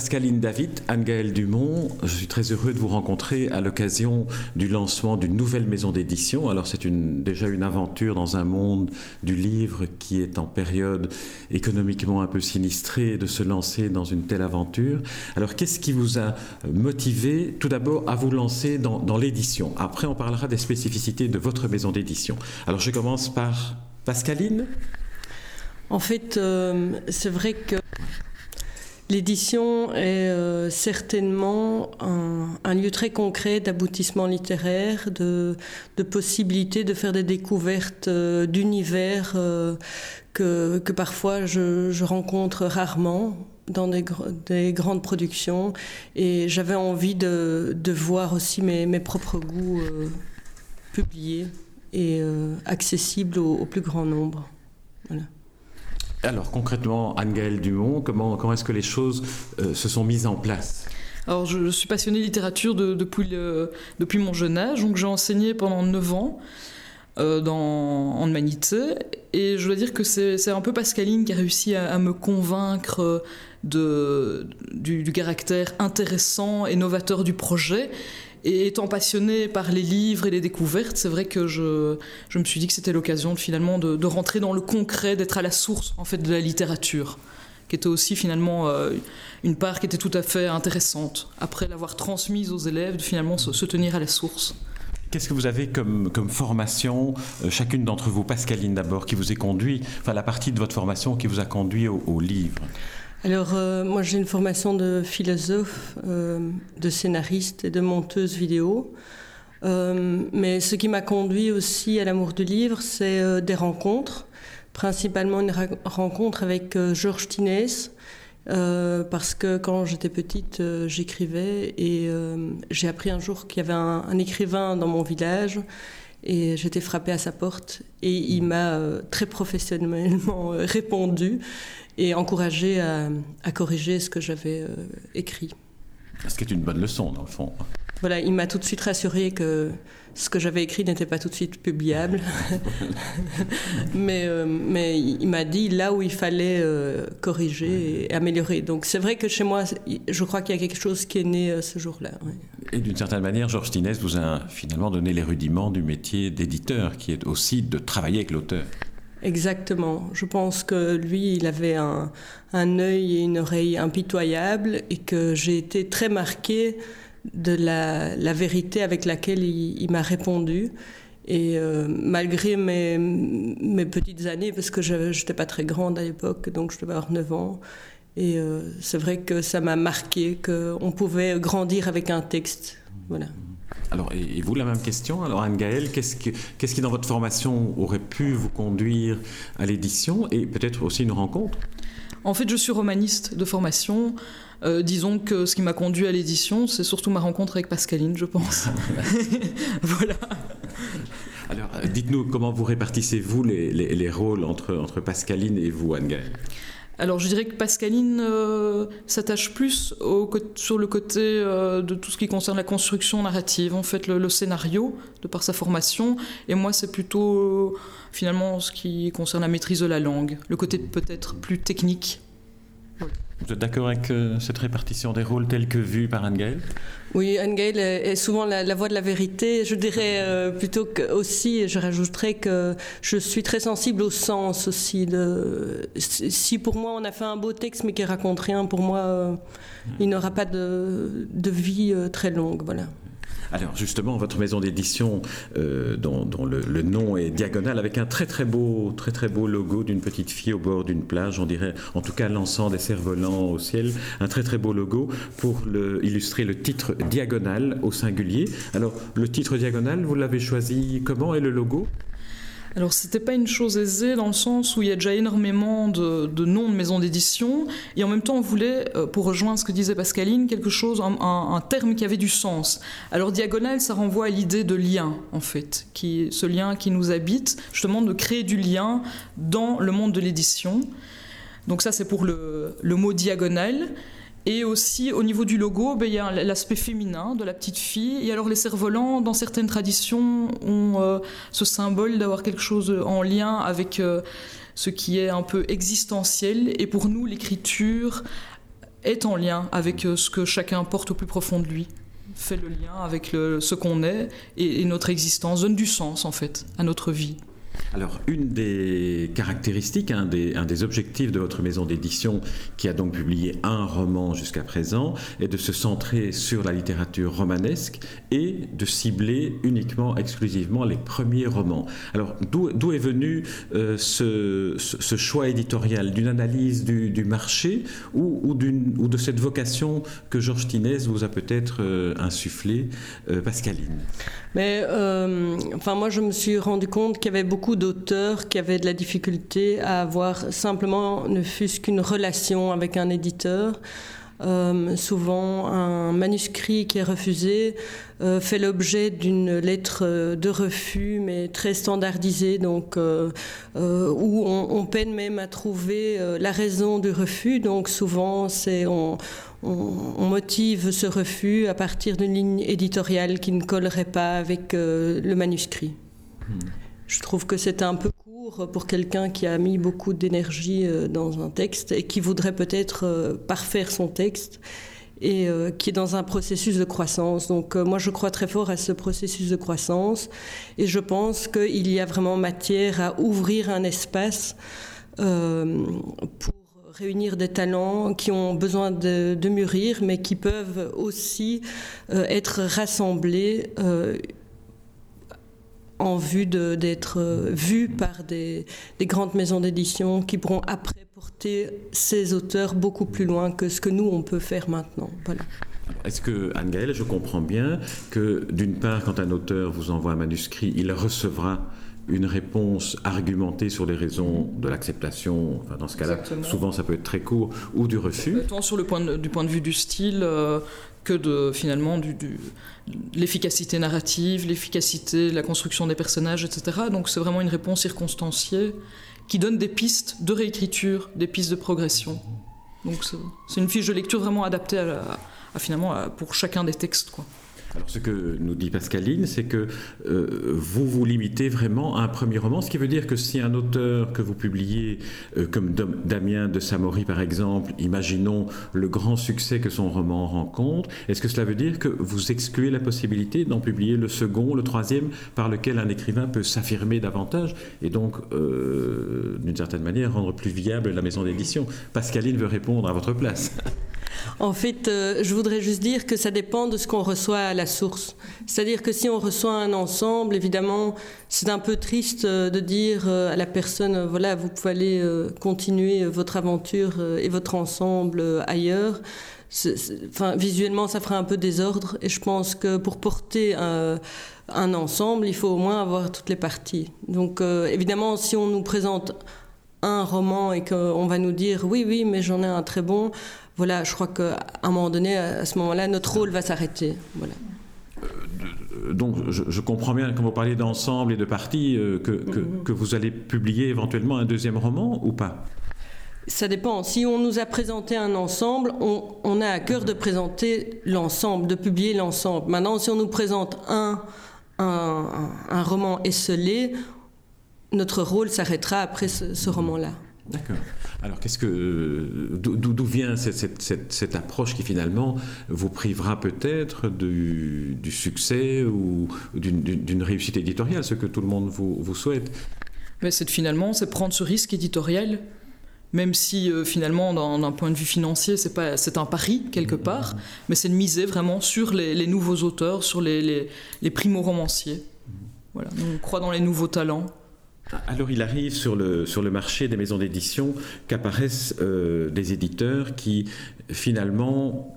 Pascaline David, Anne-Gaëlle Dumont, je suis très heureux de vous rencontrer à l'occasion du lancement d'une nouvelle maison d'édition. Alors c'est déjà une aventure dans un monde du livre qui est en période économiquement un peu sinistrée de se lancer dans une telle aventure. Alors qu'est-ce qui vous a motivé tout d'abord à vous lancer dans, dans l'édition? Après on parlera des spécificités de votre maison d'édition. Alors je commence par Pascaline. En fait, euh, c'est vrai que L'édition est euh, certainement un, lieu très concret d'aboutissement littéraire, de, de possibilité de faire des découvertes euh, d'univers euh, que, parfois je, rencontre rarement dans des, des grandes productions. Et j'avais envie de, voir aussi mes, propres goûts publiés et accessibles au, au, plus grand nombre. Voilà. Alors concrètement, Anne-Gaëlle Dumont, comment, comment est-ce que les choses euh, se sont mises en place? Alors, je, suis passionnée de littérature de, depuis, depuis mon jeune âge, donc j'ai enseigné pendant 9 ans euh, en humanité, et je dois dire que c'est un peu Pascaline qui a réussi à, me convaincre de, du caractère intéressant et novateur du projet, et étant passionné par les livres et les découvertes, c'est vrai que je, je, me suis dit que c'était l'occasion finalement de, de, rentrer dans le concret, d'être à la source en fait de la littérature, qui était aussi finalement euh, une part qui était tout à fait intéressante. Après l'avoir transmise aux élèves, de finalement se, tenir à la source. Qu'est-ce que vous avez comme, formation, euh, chacune d'entre vous, Pascaline d'abord, qui vous est conduit, enfin la partie de votre formation qui vous a conduit au livre? Alors, euh, moi, j'ai une formation de philosophe, euh, de scénariste et de monteuse vidéo. Euh, mais ce qui m'a conduit aussi à l'amour du livre, c'est des rencontres, principalement une rencontre avec Georges Tinès, parce que quand j'étais petite, j'écrivais et j'ai appris un jour qu'il y avait un, écrivain dans mon village et j'étais frappée à sa porte et il m'a très professionnellement répondu et encouragé à, à corriger ce que j'avais euh, écrit. Ce qui est une bonne leçon dans le fond. Voilà, il m'a tout de suite rassuré que ce que j'avais écrit n'était pas tout de suite publiable. mais, euh, mais il m'a dit là où il fallait euh, corriger et améliorer. Donc c'est vrai que chez moi, je crois qu'il y a quelque chose qui est né euh, ce jour-là. Oui. Et d'une certaine manière, Georges Tinès vous a finalement donné les rudiments du métier d'éditeur, qui est aussi de travailler avec l'auteur. Exactement. Je pense que lui, il avait un, œil et une oreille impitoyables et que j'ai été très marquée de la, vérité avec laquelle il, m'a répondu. Et euh, malgré mes, mes, petites années, parce que je n'étais pas très grande à l'époque, donc je devais avoir 9 ans, et euh, c'est vrai que ça m'a marqué qu'on pouvait grandir avec un texte. Voilà. Alors, et vous, la même question Alors, Anne-Gaëlle, qu'est-ce qui, qu qui, dans votre formation, aurait pu vous conduire à l'édition et peut-être aussi une rencontre? En fait, je suis romaniste de formation. Euh, disons que ce qui m'a conduit à l'édition, c'est surtout ma rencontre avec Pascaline, je pense. voilà. Alors, dites-nous comment vous répartissez-vous les, les, les, rôles entre, entre Pascaline et vous, Anne-Gaëlle? Alors je dirais que Pascaline euh, s'attache plus sur le côté euh, de tout ce qui concerne la construction narrative, en fait le, scénario, de par sa formation, et moi c'est plutôt euh, finalement ce qui concerne la maîtrise de la langue, le côté peut-être plus technique. Vous êtes d'accord avec cette répartition des rôles telle que vue par Anne-Gaëlle? Oui, Anne-Gaëlle est souvent la, la, voix de la vérité. Je dirais euh, plutôt que aussi, je rajouterais que je suis très sensible au sens aussi. Si pour moi on a fait un beau texte mais qui raconte rien, pour moi euh, il n'aura pas de, de vie euh, très longue. Voilà. Alors justement, votre maison d'édition, euh, dont, le, nom est diagonal, avec un très très beau, très très beau logo d'une petite fille au bord d'une plage, on dirait en tout cas lançant des cerfs-volants au ciel, un très très beau logo pour illustrer le titre diagonal au singulier. Alors le titre diagonal, vous l'avez choisi comment et le logo? Alors c'était pas une chose aisée dans le sens où il y a déjà énormément de, noms de maisons d'édition et en même temps on voulait, euh, pour rejoindre ce que disait Pascaline, quelque chose, un terme qui avait du sens. Alors diagonale, ça renvoie à l'idée de lien en fait, qui, ce lien qui nous habite, justement de créer du lien dans le monde de l'édition. Donc ça c'est pour le, le mot diagonale. Et aussi au niveau du logo, ben, il y a l'aspect féminin de la petite fille. Et alors les cerfs-volants, dans certaines traditions, ont euh, ce symbole d'avoir quelque chose en lien avec euh, ce qui est un peu existentiel. Et pour nous, l'écriture est en lien avec euh, ce que chacun porte au plus profond de lui fait le lien avec ce qu'on est et, et notre existence, donne du sens en fait à notre vie. Alors, une des caractéristiques, un des, objectifs de votre maison d'édition, qui a donc publié un roman jusqu'à présent, est de se centrer sur la littérature romanesque et de cibler uniquement, exclusivement les premiers romans. Alors, d'où est venu euh, ce, choix éditorial? D'une analyse du, marché ou, de cette vocation que Georges Tinès vous a peut-être euh, insufflé, euh, Pascaline? Mais, enfin, moi, je me suis rendu compte qu'il y avait beaucoup d'auteurs qui avaient de la difficulté à avoir simplement, ne fût-ce qu'une relation avec un éditeur. Euh, souvent, un manuscrit qui est refusé euh, fait l'objet d'une lettre de refus, mais très standardisée, donc euh, où on, peine même à trouver la raison du refus. Donc souvent, c'est on, motive ce refus à partir d'une ligne éditoriale qui ne collerait pas avec le manuscrit. Hmm. Je trouve que c'est un peu court pour quelqu'un qui a mis beaucoup d'énergie euh, dans un texte et qui voudrait peut-être euh, parfaire son texte et euh, qui est dans un processus de croissance. Donc moi je crois très fort à ce processus de croissance et je pense qu'il y a vraiment matière à ouvrir un espace pour réunir des talents qui ont besoin de, mûrir mais qui peuvent aussi être rassemblés en vue d'être euh, vus par des, des, grandes maisons d'édition qui pourront après porter ces auteurs beaucoup plus loin que ce que nous, on peut faire maintenant. Voilà. Est-ce que, Anne-Gaëlle, je comprends bien que d'une part, quand un auteur vous envoie un manuscrit, il recevra une réponse argumentée sur les raisons de l'acceptation, enfin dans ce cas-là, souvent ça peut être très court, ou du refus. Tant sur le point de, du point de vue du style, euh, que de finalement du, l'efficacité narrative, l'efficacité la construction des personnages, etc. Donc c'est vraiment une réponse circonstanciée qui donne des pistes de réécriture, des pistes de progression. Donc c'est une fiche de lecture vraiment adaptée à, finalement pour chacun des textes. Quoi. Alors ce que nous dit Pascaline, c'est que euh, vous vous limitez vraiment à un premier roman, ce qui veut dire que si un auteur que vous publiez, euh, comme Damien de Samori par exemple, imaginons le grand succès que son roman rencontre, est-ce que cela veut dire que vous excluez la possibilité d'en publier le second, le troisième, par lequel un écrivain peut s'affirmer davantage et donc, euh, d'une certaine manière, rendre plus viable la maison d'édition? Pascaline veut répondre à votre place. En fait, euh, je voudrais juste dire que ça dépend de ce qu'on reçoit à la source. C'est-à-dire que si on reçoit un ensemble, évidemment, c'est un peu triste euh, de dire euh, à la personne, voilà, vous pouvez aller continuer votre aventure et votre ensemble ailleurs. Enfin, visuellement, ça fera un peu désordre. Et je pense que pour porter un, ensemble, il faut au moins avoir toutes les parties. Donc, évidemment, si on nous présente un roman et qu'on va nous dire oui oui mais j'en ai un très bon voilà je crois qu'à un moment donné à ce moment là notre rôle va s'arrêter. Voilà. Euh, donc je, je comprends bien quand vous parlez d'ensemble et de parties euh, que, que, que vous allez publier éventuellement un deuxième roman ou pas? Ça dépend. Si on nous a présenté un ensemble on, on a à cœur de présenter l'ensemble de publier l'ensemble. Maintenant si on nous présente un un, un, roman esselé notre rôle s'arrêtera après ce, ce roman-là. D'accord. Alors, qu'est-ce que d'où vient cette, cette, cette, cette approche qui finalement vous privera peut-être du, du succès ou d'une réussite éditoriale, ce que tout le monde vous, vous souhaite? Mais c'est finalement c'est prendre ce risque éditorial, même si euh, finalement d'un point de vue financier c'est pas c'est un pari quelque mmh. part, mais c'est de miser vraiment sur les, les nouveaux auteurs, sur les, les, les primo romanciers. Mmh. Voilà, on croit dans les nouveaux talents. Alors il arrive sur le, sur le marché des maisons d'édition qu'apparaissent euh, des éditeurs qui finalement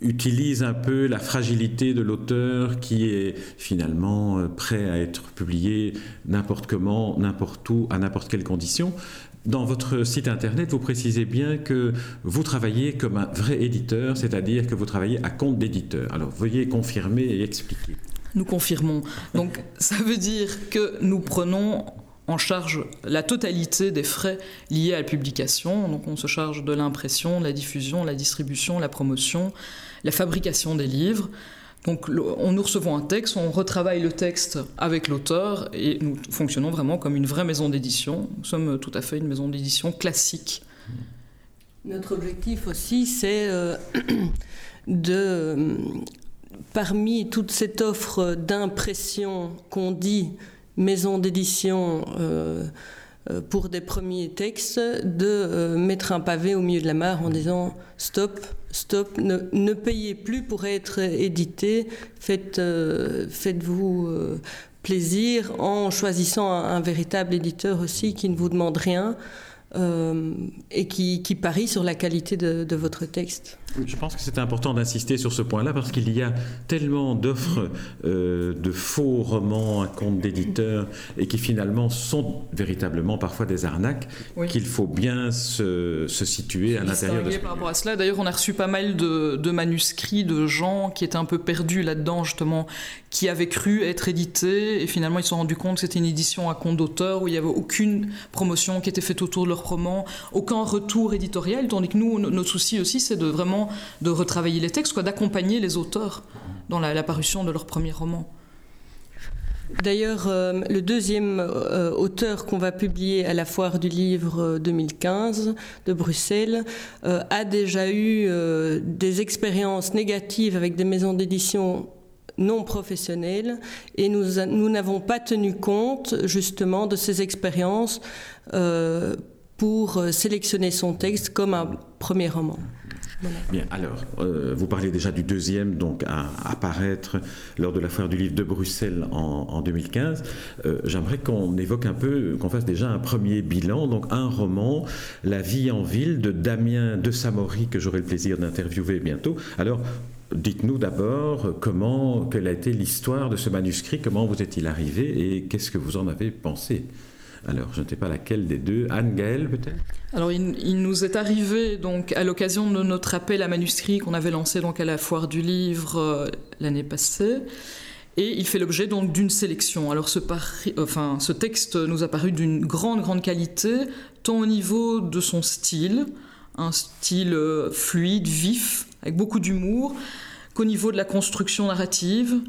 utilisent un peu la fragilité de l'auteur qui est finalement euh, prêt à être publié n'importe comment, n'importe où, à n'importe quelle condition. Dans votre site internet, vous précisez bien que vous travaillez comme un vrai éditeur, c'est-à-dire que vous travaillez à compte d'éditeur. Alors veuillez confirmer et expliquer. Nous confirmons. Donc ça veut dire que nous prenons en charge la totalité des frais liés à la publication. Donc on se charge de l'impression, la diffusion, la distribution, la promotion, la fabrication des livres. Donc on nous recevons un texte, on retravaille le texte avec l'auteur et nous fonctionnons vraiment comme une vraie maison d'édition. Nous sommes tout à fait une maison d'édition classique. Notre objectif aussi, c'est euh, de, euh, parmi toute cette offre d'impression qu'on dit maison d'édition euh, pour des premiers textes, de mettre un pavé au milieu de la mare en disant stop, stop, ne, payez plus pour être édité, faites, faites-vous plaisir en choisissant un, véritable éditeur aussi qui ne vous demande rien. Euh, et qui, qui, parie sur la qualité de, de votre texte. Je pense que c'est important d'insister sur ce point-là parce qu'il y a tellement d'offres euh, de faux romans à compte d'éditeurs et qui finalement sont véritablement parfois des arnaques qu'il faut bien se, se situer à l'intérieur de ce par rapport à cela. D'ailleurs, on a reçu pas mal de, de, manuscrits de gens qui étaient un peu perdus là-dedans justement, qui avaient cru être édités et finalement ils se sont rendus compte que c'était une édition à compte d'auteur où il n'y avait aucune promotion qui était faite autour de leur roman, aucun retour éditorial, tandis que nous, notre souci aussi, c'est de vraiment de retravailler les textes, quoi, d'accompagner les auteurs dans la, parution de leur premier roman. D'ailleurs, euh, le deuxième euh, auteur qu'on va publier à la foire du livre 2015 euh, de Bruxelles a déjà eu des expériences négatives avec des maisons d'édition non professionnelles et nous n'avons pas tenu compte justement de ces expériences pour sélectionner son texte comme un premier roman. Bien, alors, euh, vous parlez déjà du deuxième, donc à apparaître lors de la foire du livre de Bruxelles en, 2015. Euh, j'aimerais qu'on évoque un peu, qu'on fasse déjà un premier bilan, donc un roman, La vie en ville de Damien de Samory, que j'aurai le plaisir d'interviewer bientôt. Alors, Dites-nous d'abord comment, quelle a été l'histoire de ce manuscrit, comment vous est-il arrivé et qu'est-ce que vous en avez pensé? Alors, je ne sais pas laquelle des deux. Anne-Gaëlle, peut-être? Alors, il, nous est arrivé, donc, à l'occasion de notre appel à manuscrit qu'on avait lancé donc, à la foire du livre euh, l'année passée. Et il fait l'objet donc d'une sélection. Alors ce, texte nous a paru d'une grande, grande qualité, tant au niveau de son style, un style euh, fluide, vif, avec beaucoup d'humour, qu'au niveau de la construction narrative,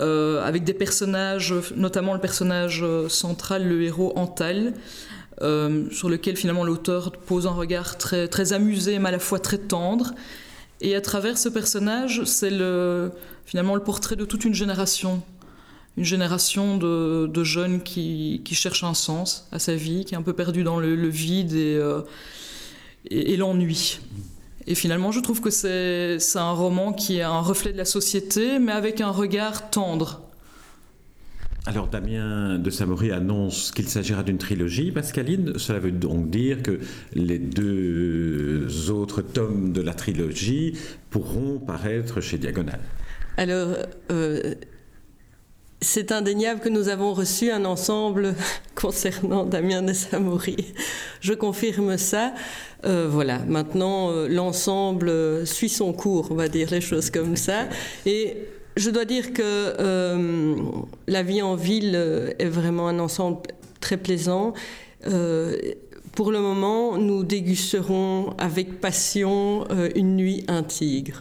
avec des personnages, notamment le personnage euh, central, le héros Antal, euh, sur lequel finalement l'auteur pose un regard très, très amusé, mais à la fois très tendre. Et à travers ce personnage, c'est le, finalement le portrait de toute une génération. Une génération de, jeunes qui, qui, cherchent un sens à sa vie, qui est un peu perdu dans le, vide et l'ennui. Et finalement, je trouve que c'est un roman qui est un reflet de la société, mais avec un regard tendre. Alors Damien de Samory annonce qu'il s'agira d'une trilogie. Pascaline, cela veut donc dire que les deux autres tomes de la trilogie pourront paraître chez Diagonal. Alors, euh, c'est indéniable que nous avons reçu un ensemble concernant Damien de Samory. Je confirme ça. Euh, voilà, maintenant euh, l'ensemble suit son cours, on va dire les choses comme ça. Et je dois dire que euh, la vie en ville est vraiment un ensemble très plaisant. Pour le moment, nous dégusterons avec passion euh, une nuit un tigre.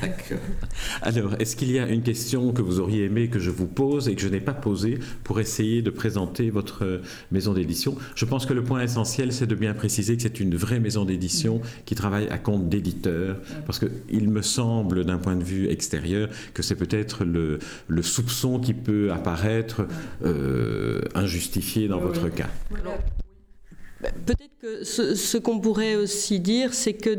Alors, est-ce qu'il y a une question que vous auriez aimé que je vous pose et que je n'ai pas posée pour essayer de présenter votre euh, maison d'édition? Je pense que le point essentiel, c'est de bien préciser que c'est une vraie maison d'édition qui travaille à compte d'éditeur, parce qu'il me semble, d'un point de vue extérieur, que c'est peut-être le, soupçon qui peut apparaître euh, injustifié dans votre cas. Peut-être que ce, qu'on pourrait aussi dire, c'est que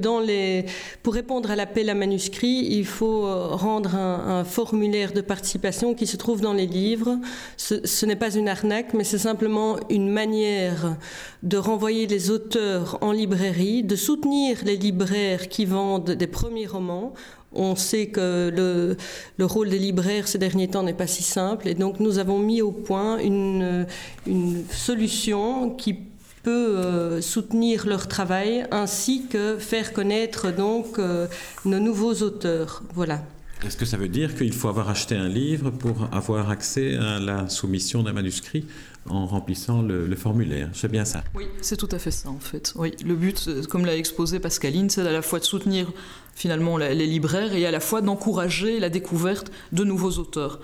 pour répondre à l'appel à manuscrit, il faut euh, rendre un, formulaire de participation qui se trouve dans les livres. Ce, n'est pas une arnaque, mais c'est simplement une manière de renvoyer les auteurs en librairie, de soutenir les libraires qui vendent des premiers romans. On sait que le, le, rôle des libraires ces derniers temps n'est pas si simple et donc nous avons mis au point une solution qui peut euh, soutenir leur travail ainsi que faire connaître donc euh, nos nouveaux auteurs. Voilà. Est-ce que ça veut dire qu'il faut avoir acheté un livre pour avoir accès à la soumission d'un manuscrit en remplissant le, formulaire? C'est bien ça? Oui, c'est tout à fait ça en fait. Oui, le but, comme l'a exposé Pascaline, c'est à la fois de soutenir finalement les libraires et à la fois d'encourager la découverte de nouveaux auteurs.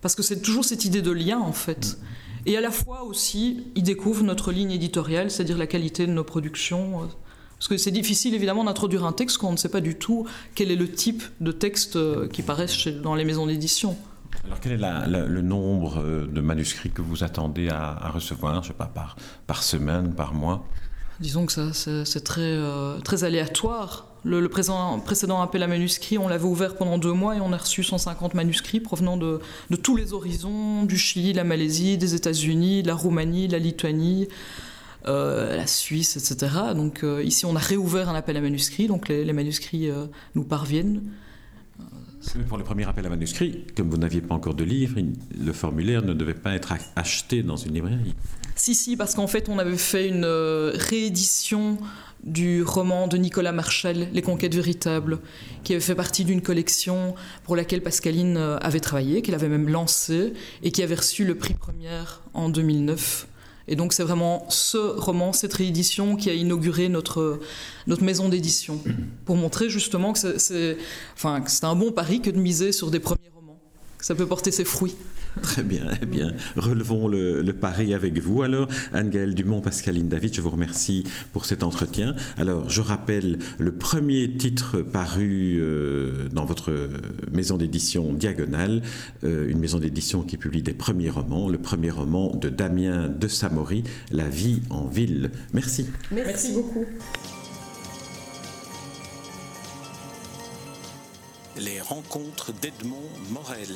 Parce que c'est toujours cette idée de lien en fait. Et à la fois aussi, ils découvrent notre ligne éditoriale, c'est-à-dire la qualité de nos productions parce que c'est difficile évidemment d'introduire un texte quand on ne sait pas du tout quel est le type de texte euh, qui paraissent dans les maisons d'édition. Alors quel est le nombre euh, de manuscrits que vous attendez à, recevoir, je sais pas, par, par semaine, par mois? Disons que ça, c'est très, euh, très aléatoire. Le, précédent, appel à manuscrits, on l'avait ouvert pendant deux mois et on a reçu 150 manuscrits provenant de, de tous les horizons, du Chili, la Malaisie, des États-Unis, la Roumanie, la Lituanie. Euh, la Suisse, etc. Donc euh, ici, on a réouvert un appel à manuscrits, donc les, manuscrits euh, nous parviennent. Pour le premier appel à manuscrits, comme vous n'aviez pas encore de livre, le formulaire ne devait pas être acheté dans une librairie. Si, si, parce qu'en fait, on avait fait une réédition du roman de Nicolas Marchal, Les Conquêtes Véritables, qui avait fait partie d'une collection pour laquelle Pascaline avait travaillé, qu'elle avait même lancée, et qui avait reçu le prix première en 2009. Et donc c'est vraiment ce roman, cette réédition qui a inauguré notre, notre maison d'édition, pour montrer justement que c'est enfin, un bon pari que de miser sur des premiers romans, que ça peut porter ses fruits. Très bien, eh bien, relevons le, pari avec vous. Alors, Anne-Gaëlle Dumont, Pascaline David, je vous remercie pour cet entretien. Alors, je rappelle le premier titre paru euh, dans votre maison d'édition Diagonale, euh, une maison d'édition qui publie des premiers romans, le premier roman de Damien de Samori, La vie en ville. Merci. Merci beaucoup. Les rencontres d'Edmond Morel.